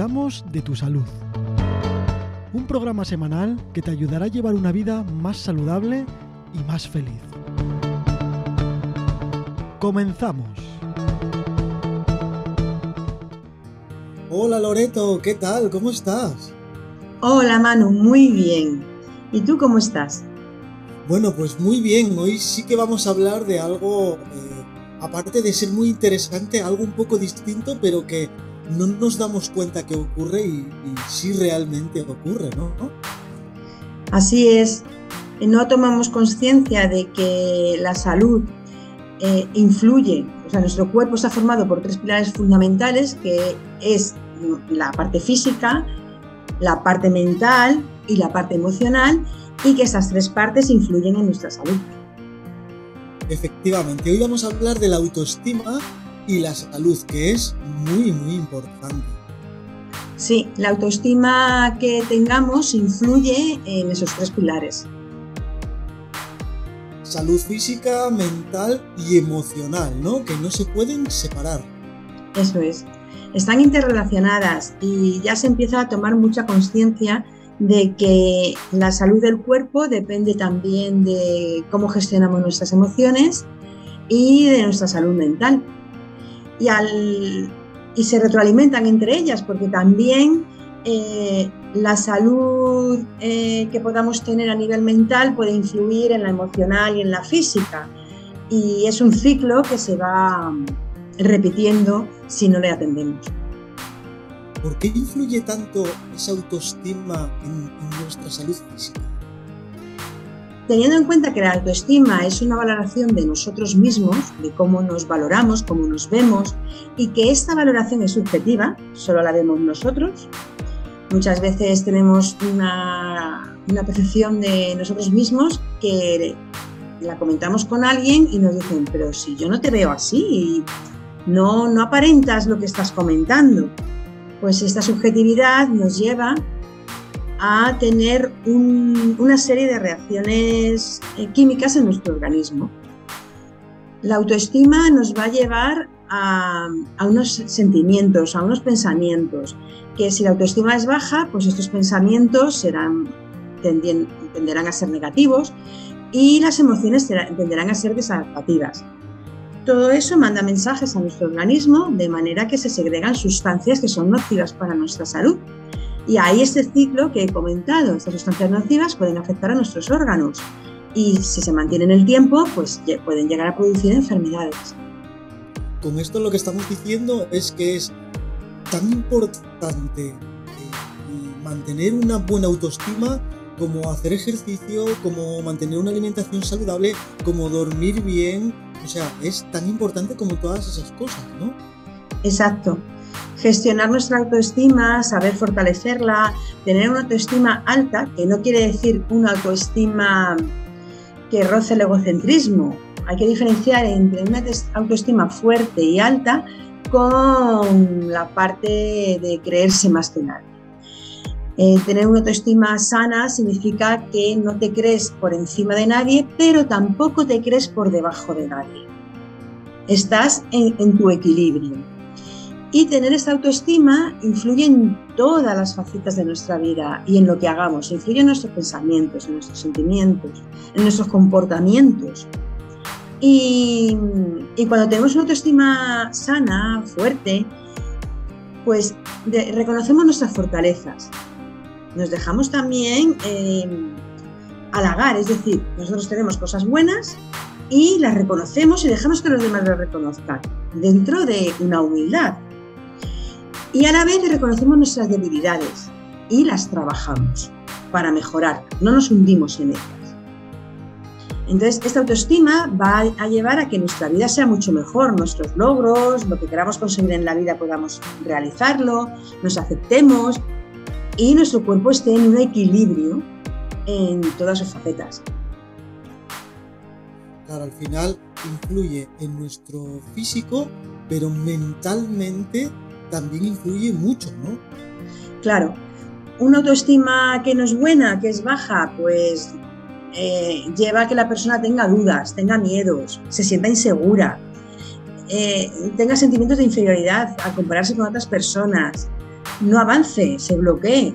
Cuidamos de tu salud. Un programa semanal que te ayudará a llevar una vida más saludable y más feliz. Comenzamos. Hola Loreto, ¿qué tal? ¿Cómo estás? Hola Manu, muy bien. ¿Y tú cómo estás? Bueno, pues muy bien. Hoy sí que vamos a hablar de algo, eh, aparte de ser muy interesante, algo un poco distinto, pero que no nos damos cuenta que ocurre y, sí realmente ocurre, ¿no? Así es. No tomamos conciencia de que la salud eh, influye, o sea, nuestro cuerpo está formado por tres pilares fundamentales, que es la parte física, la parte mental y la parte emocional, y que esas tres partes influyen en nuestra salud. Efectivamente, hoy vamos a hablar de la autoestima y la salud, que es muy, muy importante. Sí, la autoestima que tengamos influye en esos tres pilares. Salud física, mental y emocional, ¿no? Que no se pueden separar. Eso es. Están interrelacionadas y ya se empieza a tomar mucha conciencia de que la salud del cuerpo depende también de cómo gestionamos nuestras emociones y de nuestra salud mental y, al, y se retroalimentan entre ellas, porque también eh, la salud eh, que podamos tener a nivel mental puede influir en la emocional y en la física. Y es un ciclo que se va repitiendo si no le atendemos. ¿Por qué influye tanto esa autoestima en nuestra salud física? Teniendo en cuenta que la autoestima es una valoración de nosotros mismos, de cómo nos valoramos, cómo nos vemos, y que esta valoración es subjetiva, solo la vemos nosotros, muchas veces tenemos una, percepción de nosotros mismos que la comentamos con alguien y nos dicen, pero si yo no te veo así, no, no aparentas lo que estás comentando. Pues esta subjetividad nos lleva a tener una serie de reacciones eh, químicas en nuestro organismo. La autoestima nos va a llevar a, unos sentimientos, a unos pensamientos, que si la autoestima es baja, pues estos pensamientos serán, tenderán a ser negativos y las emociones tenderán a ser desadaptativas. Todo eso manda mensajes a nuestro organismo de manera que se segregan sustancias que son nocivas para nuestra salud y ahí este ciclo que he comentado, estas sustancias nocivas pueden afectar a nuestros órganos y si se mantienen el tiempo, pues pueden llegar a producir enfermedades. Con esto lo que estamos diciendo es que es tan importante eh, mantener una buena autoestima como hacer ejercicio, como mantener una alimentación saludable, como dormir bien. O sea, es tan importante como todas esas cosas, ¿no? Exacto gestionar nuestra autoestima, saber fortalecerla, tener una autoestima alta, que no quiere decir una autoestima que roce el egocentrismo. Hay que diferenciar entre una autoestima fuerte y alta con la parte de creerse más que nadie. Eh, tener una autoestima sana significa que no te crees por encima de nadie, pero tampoco te crees por debajo de nadie. Estás en tu equilibrio. Y tener esta autoestima influye en todas las facetas de nuestra vida y en lo que hagamos. Influye en nuestros pensamientos, en nuestros sentimientos, en nuestros comportamientos. Y, cuando tenemos una autoestima sana, fuerte, pues reconocemos nuestras fortalezas. Nos dejamos también eh, halagar, es decir, nosotros tenemos cosas buenas y las reconocemos y dejamos que los demás las reconozcan, dentro de una humildad, y a la vez reconocemos nuestras debilidades y las trabajamos para mejorar, no nos hundimos en ellas. Entonces, esta autoestima va a llevar a que nuestra vida sea mucho mejor, nuestros logros, lo que queramos conseguir en la vida podamos realizarlo, nos aceptemos y nuestro cuerpo esté en un equilibrio en todas sus facetas. Claro, al final influye en nuestro físico, pero mentalmente también influye mucho, ¿no? Claro, una autoestima que no es buena, que es baja, pues eh, lleva a que la persona tenga dudas, tenga miedos, se sienta insegura, eh, tenga sentimientos de inferioridad al compararse con otras personas, no avance, se bloquee.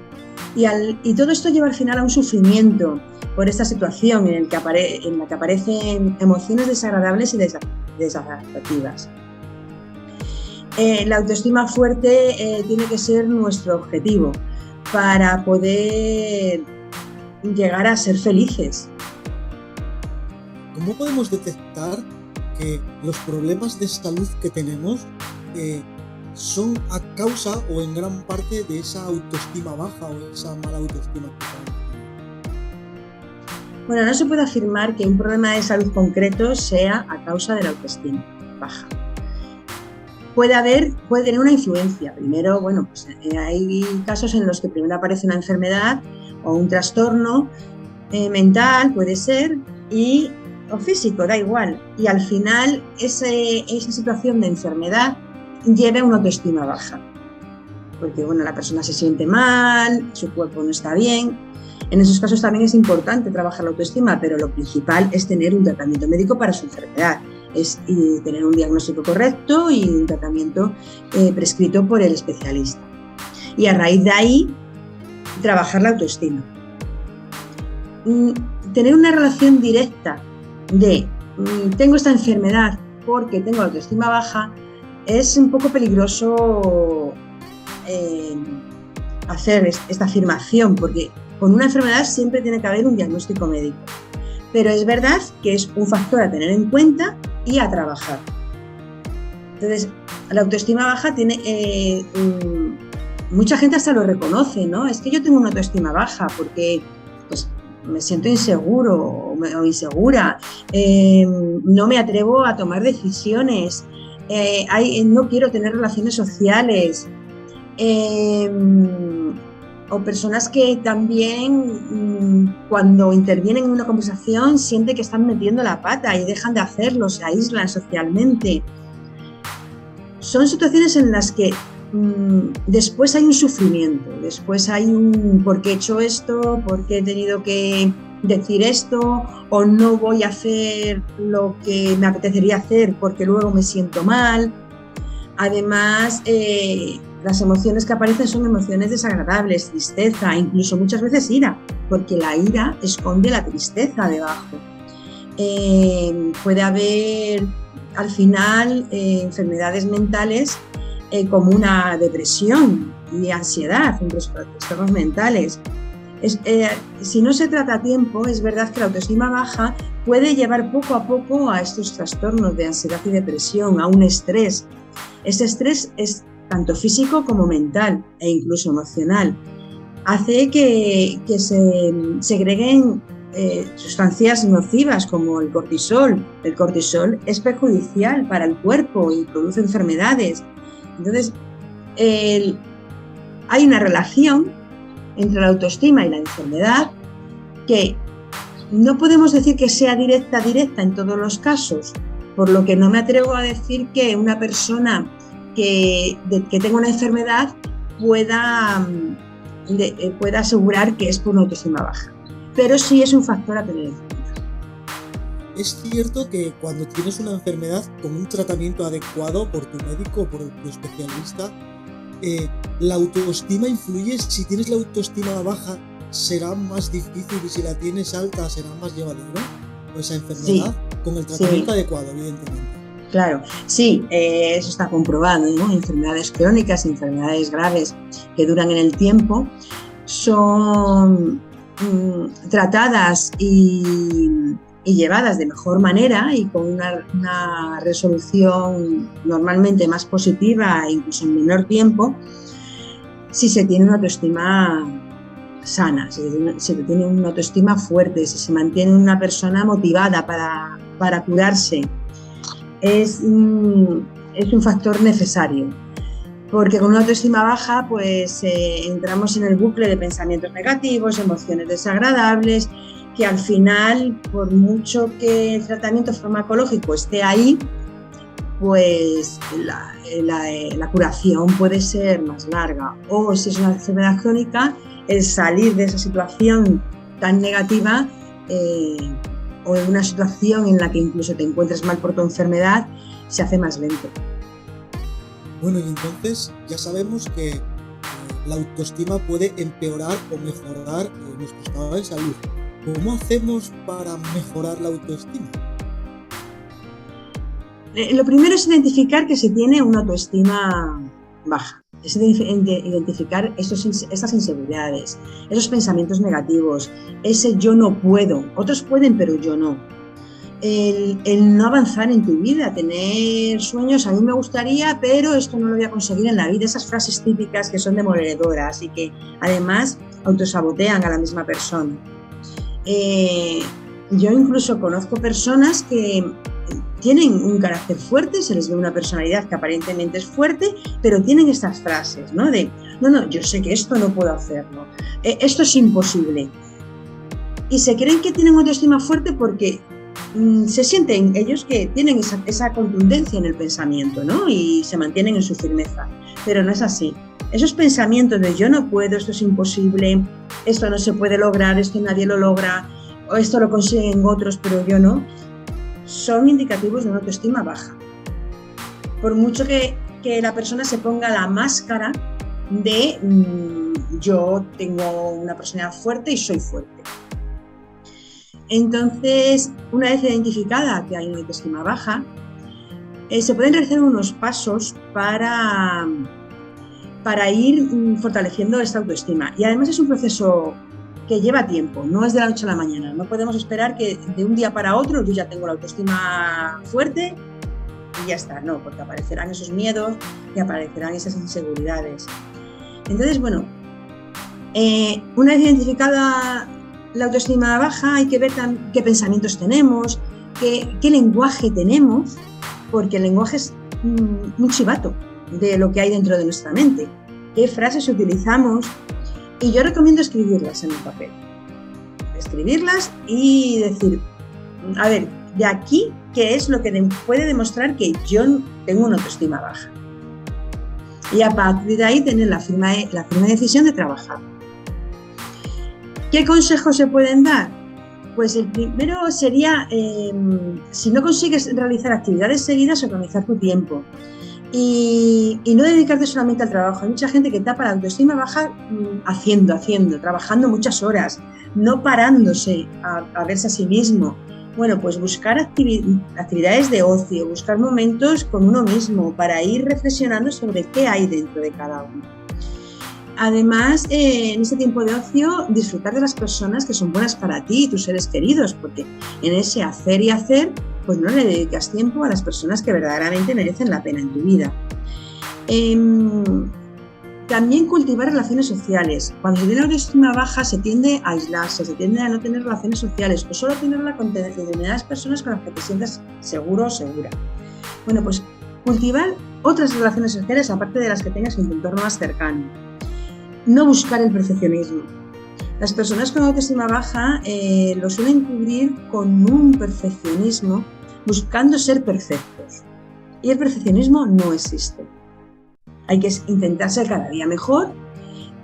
Y, y todo esto lleva al final a un sufrimiento por esta situación en, el que en la que aparecen emociones desagradables y desadaptativas. Eh, la autoestima fuerte eh, tiene que ser nuestro objetivo para poder llegar a ser felices. ¿Cómo podemos detectar que los problemas de salud que tenemos eh, son a causa o en gran parte de esa autoestima baja o esa mala autoestima que tenemos? Bueno, no se puede afirmar que un problema de salud concreto sea a causa de la autoestima baja. Puede haber, puede tener una influencia. Primero, bueno, pues eh, hay casos en los que primero aparece una enfermedad o un trastorno eh, mental, puede ser, y, o físico, da igual. Y al final ese, esa situación de enfermedad lleva a una autoestima baja. Porque bueno, la persona se siente mal, su cuerpo no está bien, en esos casos también es importante trabajar la autoestima, pero lo principal es tener un tratamiento médico para su enfermedad, es tener un diagnóstico correcto y un tratamiento eh, prescrito por el especialista. Y a raíz de ahí, trabajar la autoestima. Mm, tener una relación directa de mm, tengo esta enfermedad porque tengo autoestima baja es un poco peligroso eh, hacer esta afirmación porque con una enfermedad siempre tiene que haber un diagnóstico médico. Pero es verdad que es un factor a tener en cuenta y a trabajar. Entonces, la autoestima baja tiene... Eh, mucha gente hasta lo reconoce, ¿no? Es que yo tengo una autoestima baja porque pues, me siento inseguro o, insegura, em, no me atrevo a tomar decisiones, eh, no quiero tener relaciones sociales. Em, o personas que también mm, cuando intervienen en una conversación sienten que están metiendo la pata y dejan de hacerlo, se aíslan socialmente. Son situaciones en las que mm, después hay un sufrimiento, después hay un por qué he hecho esto, por qué he tenido que decir esto o no voy a hacer lo que me apetecería hacer porque luego me siento mal. Además, eh, las emociones que aparecen son emociones desagradables, tristeza, incluso muchas veces ira, porque la ira esconde la tristeza debajo. Eh, puede haber al final eh, enfermedades mentales eh, como una depresión y ansiedad, trastornos mentales. si no se trata a tiempo, es verdad que la autoestima baja puede llevar poco a poco a estos trastornos de ansiedad y depresión, a un estrés. Ese estrés es tanto físico como mental e incluso emocional. Hace que, se segreguen eh, sustancias nocivas como el cortisol. El cortisol es perjudicial para el cuerpo y produce enfermedades. Entonces, hay una relación entre la autoestima y la enfermedad que no podemos decir que sea directa, directa en todos los casos, por lo que no me atrevo a decir que una persona que, que tenga una enfermedad pueda, mm, eh, pueda asegurar que es por una autoestima baja. Pero sí es un factor a tener en cuenta. Es cierto que cuando tienes una enfermedad con un tratamiento adecuado por tu médico o por tu especialista, eh, la autoestima influye. Si tienes la autoestima baja, será más difícil y si la tienes alta, será más llevadero esa enfermedad con el tratamiento adecuado, evidentemente. Claro, sí, eh, eso está comprobado, ¿no? Enfermedades crónicas, enfermedades graves que duran en el tiempo, son mm, tratadas y, llevadas de mejor manera y con una, resolución normalmente más positiva, incluso en menor tiempo, si se tiene una autoestima sana, si se tiene una autoestima fuerte, si se mantiene una persona motivada para, para curarse es, es un factor necesario. Porque con una autoestima baja, pues eh, entramos en el bucle de pensamientos negativos, emociones desagradables, que al final, por mucho que el tratamiento farmacológico esté ahí, pues la, la, curación puede ser más larga. O si es una enfermedad crónica, el salir de esa situación tan negativa eh, o en una situación en la que incluso te encuentres mal por tu enfermedad, se hace más lento. Bueno, y entonces ya sabemos que eh, la autoestima puede empeorar o mejorar eh, nuestro estado de salud. ¿Cómo hacemos para mejorar la autoestima? Eh, lo primero es identificar que se tiene una autoestima baja. Es identificar esas inseguridades, esos pensamientos negativos, ese yo no puedo. Otros pueden, pero yo no el, no avanzar en tu vida, tener sueños, a mí me gustaría, pero esto no lo voy a conseguir en la vida, esas frases típicas que son demoledoras y que además autosabotean a la misma persona. Eh, yo incluso conozco personas que tienen un carácter fuerte, se les ve una personalidad que aparentemente es fuerte, pero tienen estas frases, ¿no? De, no, no, yo sé que esto no puedo hacerlo, eh, esto es imposible. Y se creen que tienen autoestima fuerte porque Mm, se sienten ellos que tienen esa, contundencia en el pensamiento ¿no? y se mantienen en su firmeza, pero no es así. Esos pensamientos de yo no puedo, esto es imposible, esto no se puede lograr, esto nadie lo logra, o esto lo consiguen otros, pero yo no, son indicativos de una autoestima baja. Por mucho que, que la persona se ponga la máscara de mm, yo tengo una personalidad fuerte y soy fuerte. Entonces, una vez identificada que hay una autoestima baja, eh, se pueden realizar unos pasos para, para ir mm, fortaleciendo esta autoestima. Y además es un proceso que lleva tiempo, no es de la noche a la mañana. No podemos esperar que de un día para otro yo ya tengo la autoestima fuerte y ya está. No, porque aparecerán esos miedos y aparecerán esas inseguridades. Entonces, bueno, eh, una vez identificada la autoestima baja, hay que ver qué pensamientos tenemos, qué, lenguaje tenemos, porque el lenguaje es un chivato de lo que hay dentro de nuestra mente, qué frases utilizamos, y yo recomiendo escribirlas en el papel. Escribirlas y decir, a ver, de aquí, ¿qué es lo que puede demostrar que yo tengo una autoestima baja? Y a partir de ahí tener la firme, la firme decisión de trabajar. ¿Qué consejos se pueden dar? Pues el primero sería, em, si no consigues realizar actividades seguidas, organizar tu tiempo. Y, no dedicarte solamente al trabajo. Hay mucha gente que tapa la autoestima baja mm, haciendo, haciendo, trabajando muchas horas, no parándose a, verse a sí mismo. Bueno, pues buscar actividades de ocio, buscar momentos con uno mismo para ir reflexionando sobre qué hay dentro de cada uno. Además, eh, en ese tiempo de ocio, disfrutar de las personas que son buenas para ti y tus seres queridos, porque en ese hacer y hacer, pues no le dedicas tiempo a las personas que verdaderamente merecen la pena en tu vida. Em, también cultivar relaciones sociales. Cuando se tiene autoestima baja, se tiende a aislarse, se tiende a no tener relaciones sociales o solo tenerla con determinadas personas con las que te sientes seguro o segura. Bueno, pues cultivar otras relaciones sociales aparte de las que tengas en tu entorno más cercano no buscar el perfeccionismo. Las personas con autoestima baja eh, lo suelen cubrir con un perfeccionismo buscando ser perfectos. Y el perfeccionismo no existe. Hay que intentar ser cada día mejor,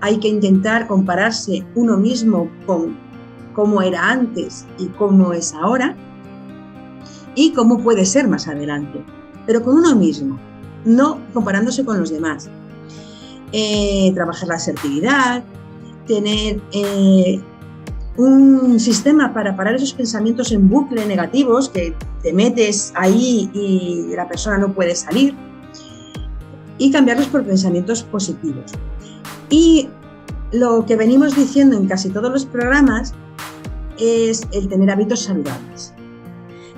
hay que intentar compararse uno mismo con cómo era antes y cómo es ahora y cómo puede ser más adelante, pero con uno mismo, no comparándose con los demás. Eh, trabajar la asertividad, tener eh, un sistema para parar esos pensamientos en bucle negativos que te metes ahí y la persona no puede salir y cambiarlos por pensamientos positivos. Y lo que venimos diciendo en casi todos los programas es el tener hábitos saludables.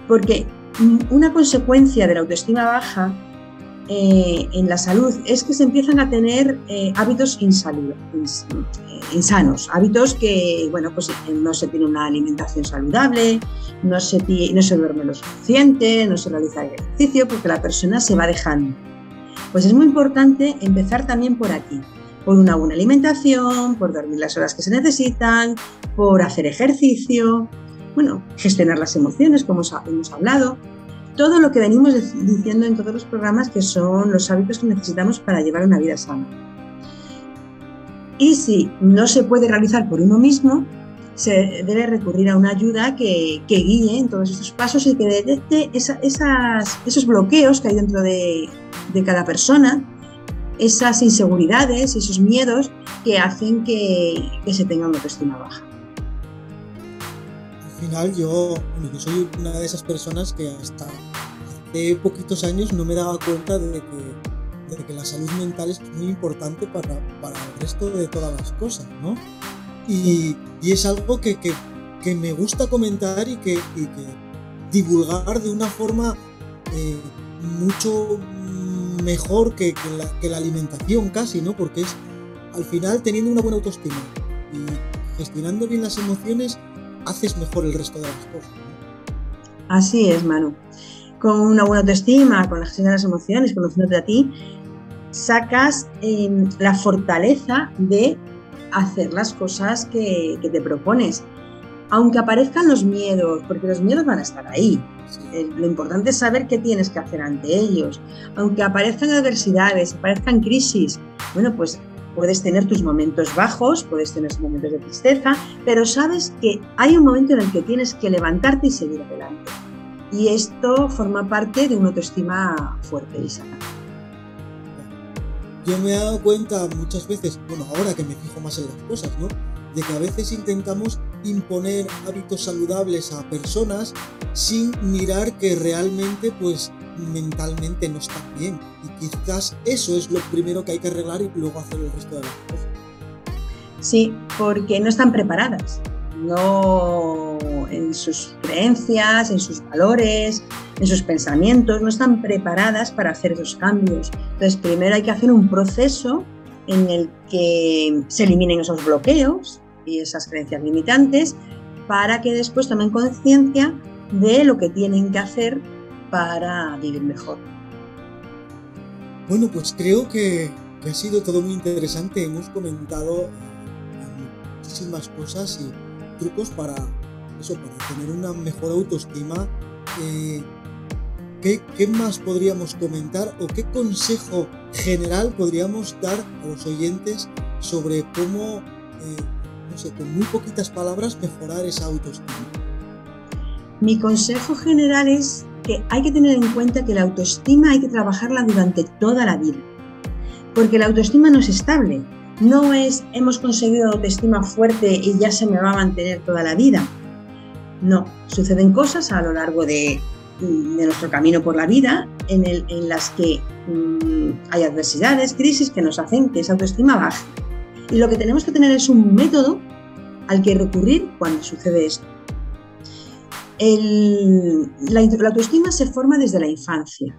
Porque una consecuencia de la autoestima baja eh, en la salud es que se empiezan a tener eh, hábitos insanos, hábitos que, bueno, pues eh, no se tiene una alimentación saludable, no se, no se duerme lo suficiente, no se realiza ejercicio, porque la persona se va dejando. Pues es muy importante empezar también por aquí, por una buena alimentación, por dormir las horas que se necesitan, por hacer ejercicio, bueno, gestionar las emociones, como hemos hablado, todo lo que venimos diciendo en todos los programas que son los hábitos que necesitamos para llevar una vida sana. Y si no se puede realizar por uno mismo, se debe recurrir a una ayuda que, guíe en todos estos pasos y que detecte esos bloqueos que hay dentro de, cada persona esas inseguridades, esos miedos que hacen que, se tenga una autoestima baja. Al final yo, yo soy una de esas personas que hasta hace poquitos años no me daba cuenta de que, de que la salud mental es muy importante para, para, el resto de todas las cosas, ¿no? Y, y es algo que, que, que, me gusta comentar y que, y que divulgar de una forma eh, mucho mejor que, la, la, alimentación casi, ¿no? Porque es al final teniendo una buena autoestima y gestionando bien las emociones, haces mejor el resto de las cosas. Así es, Manu. Con una buena autoestima, con la gestión de las emociones, conociéndote a ti, sacas em, la fortaleza de hacer las cosas que, que te propones. Aunque aparezcan los miedos, porque los miedos van a estar ahí, eh, lo importante es saber qué tienes que hacer ante ellos. Aunque aparezcan adversidades, aparezcan crisis, bueno, pues puedes tener tus momentos bajos, puedes tener momentos de tristeza, pero sabes que hay un momento en el que tienes que levantarte y seguir adelante. Y esto forma parte de una autoestima fuerte y sana. Yo me he dado cuenta muchas veces, bueno, ahora que me fijo más en las cosas, ¿no? De que a veces intentamos imponer hábitos saludables a personas sin mirar que realmente pues mentalmente no están bien. Y quizás eso es lo primero que hay que arreglar y luego hacer el resto de las cosas. Sí, porque no están preparadas. No en sus creencias, en sus valores, en sus pensamientos, no están preparadas para hacer esos cambios. Entonces, primero hay que hacer un proceso en el que se eliminen esos bloqueos, y esas creencias limitantes para que después tomen conciencia de lo que tienen que hacer para vivir mejor. Bueno, pues creo que, ha sido todo muy interesante. Hemos comentado eh, muchísimas cosas y trucos para eso, para tener una mejor autoestima. Eh, ¿qué, más podríamos comentar o qué consejo general podríamos dar a los oyentes sobre cómo eh, con muy poquitas palabras, mejorar esa autoestima? Mi consejo general es que hay que tener en cuenta que la autoestima hay que trabajarla durante toda la vida, porque la autoestima no es estable, no es hemos conseguido autoestima fuerte y ya se me va a mantener toda la vida. No, suceden cosas a lo largo de, nuestro camino por la vida en, en las que mm, hay adversidades, crisis que nos hacen que esa autoestima baje. Y lo que tenemos que tener es un método al que recurrir cuando sucede esto. La, autoestima se forma desde la infancia,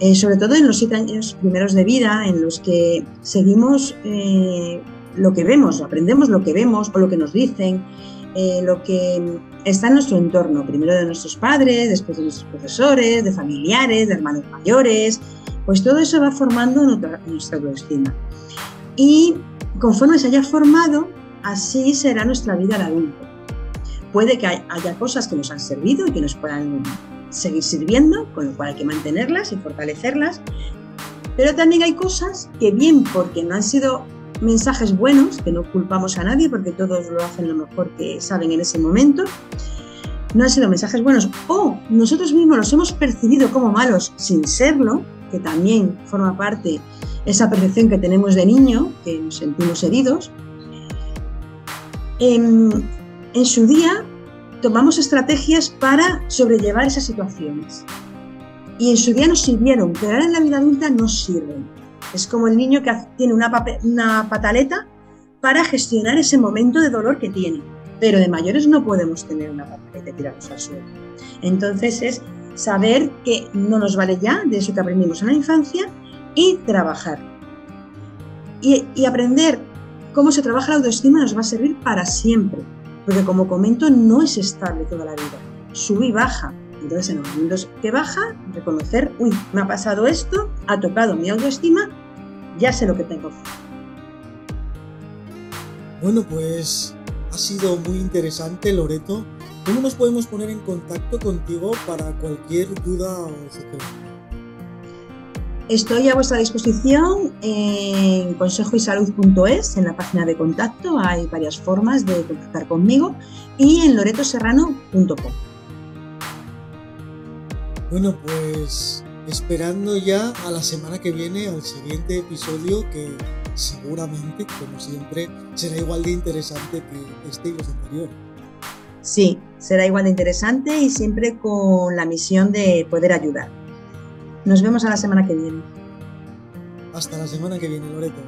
eh, sobre todo en los siete años primeros de vida, en los que seguimos eh, lo que vemos, aprendemos lo que vemos o lo que nos dicen, eh, lo que está en nuestro entorno, primero de nuestros padres, después de nuestros profesores, de familiares, de hermanos mayores, pues todo eso va formando nuestra, nuestra autoestima. Y conforme se haya formado, así será nuestra vida al adulto. Puede que haya cosas que nos han servido y que nos puedan seguir sirviendo, con lo cual hay que mantenerlas y fortalecerlas, pero también hay cosas que bien porque no han sido mensajes buenos, que no culpamos a nadie porque todos lo hacen lo mejor que saben en ese momento, no han sido mensajes buenos o nosotros mismos los hemos percibido como malos sin serlo, que también forma parte esa percepción que tenemos de niño, que nos sentimos heridos. En, su día tomamos estrategias para sobrellevar esas situaciones. Y en su día nos sirvieron, pero ahora en la vida adulta no sirven. Es como el niño que tiene una, pataleta para gestionar ese momento de dolor que tiene. Pero de mayores no podemos tener una pataleta y tirarnos al suelo. Entonces es saber que no nos vale ya de eso que aprendimos en la infancia y trabajar. Y, aprender cómo se trabaja la autoestima nos va a servir para siempre, porque como comento no es estable toda la vida, sube y baja. Entonces en los momentos que baja, reconocer, uy, me ha pasado esto, ha tocado mi autoestima, ya sé lo que tengo. Bueno, pues ha sido muy interesante, Loreto. ¿Cómo nos podemos poner en contacto contigo para cualquier duda o sugerencia? Estoy a vuestra disposición en consejoysalud.es, en la página de contacto hay varias formas de contactar conmigo y en loretoserrano.com. Bueno, pues esperando ya a la semana que viene, al siguiente episodio que seguramente, como siempre, será igual de interesante que este y los anteriores. Sí, será igual de interesante y siempre con la misión de poder ayudar. Nos vemos a la semana que viene. Hasta la semana que viene, Loreto.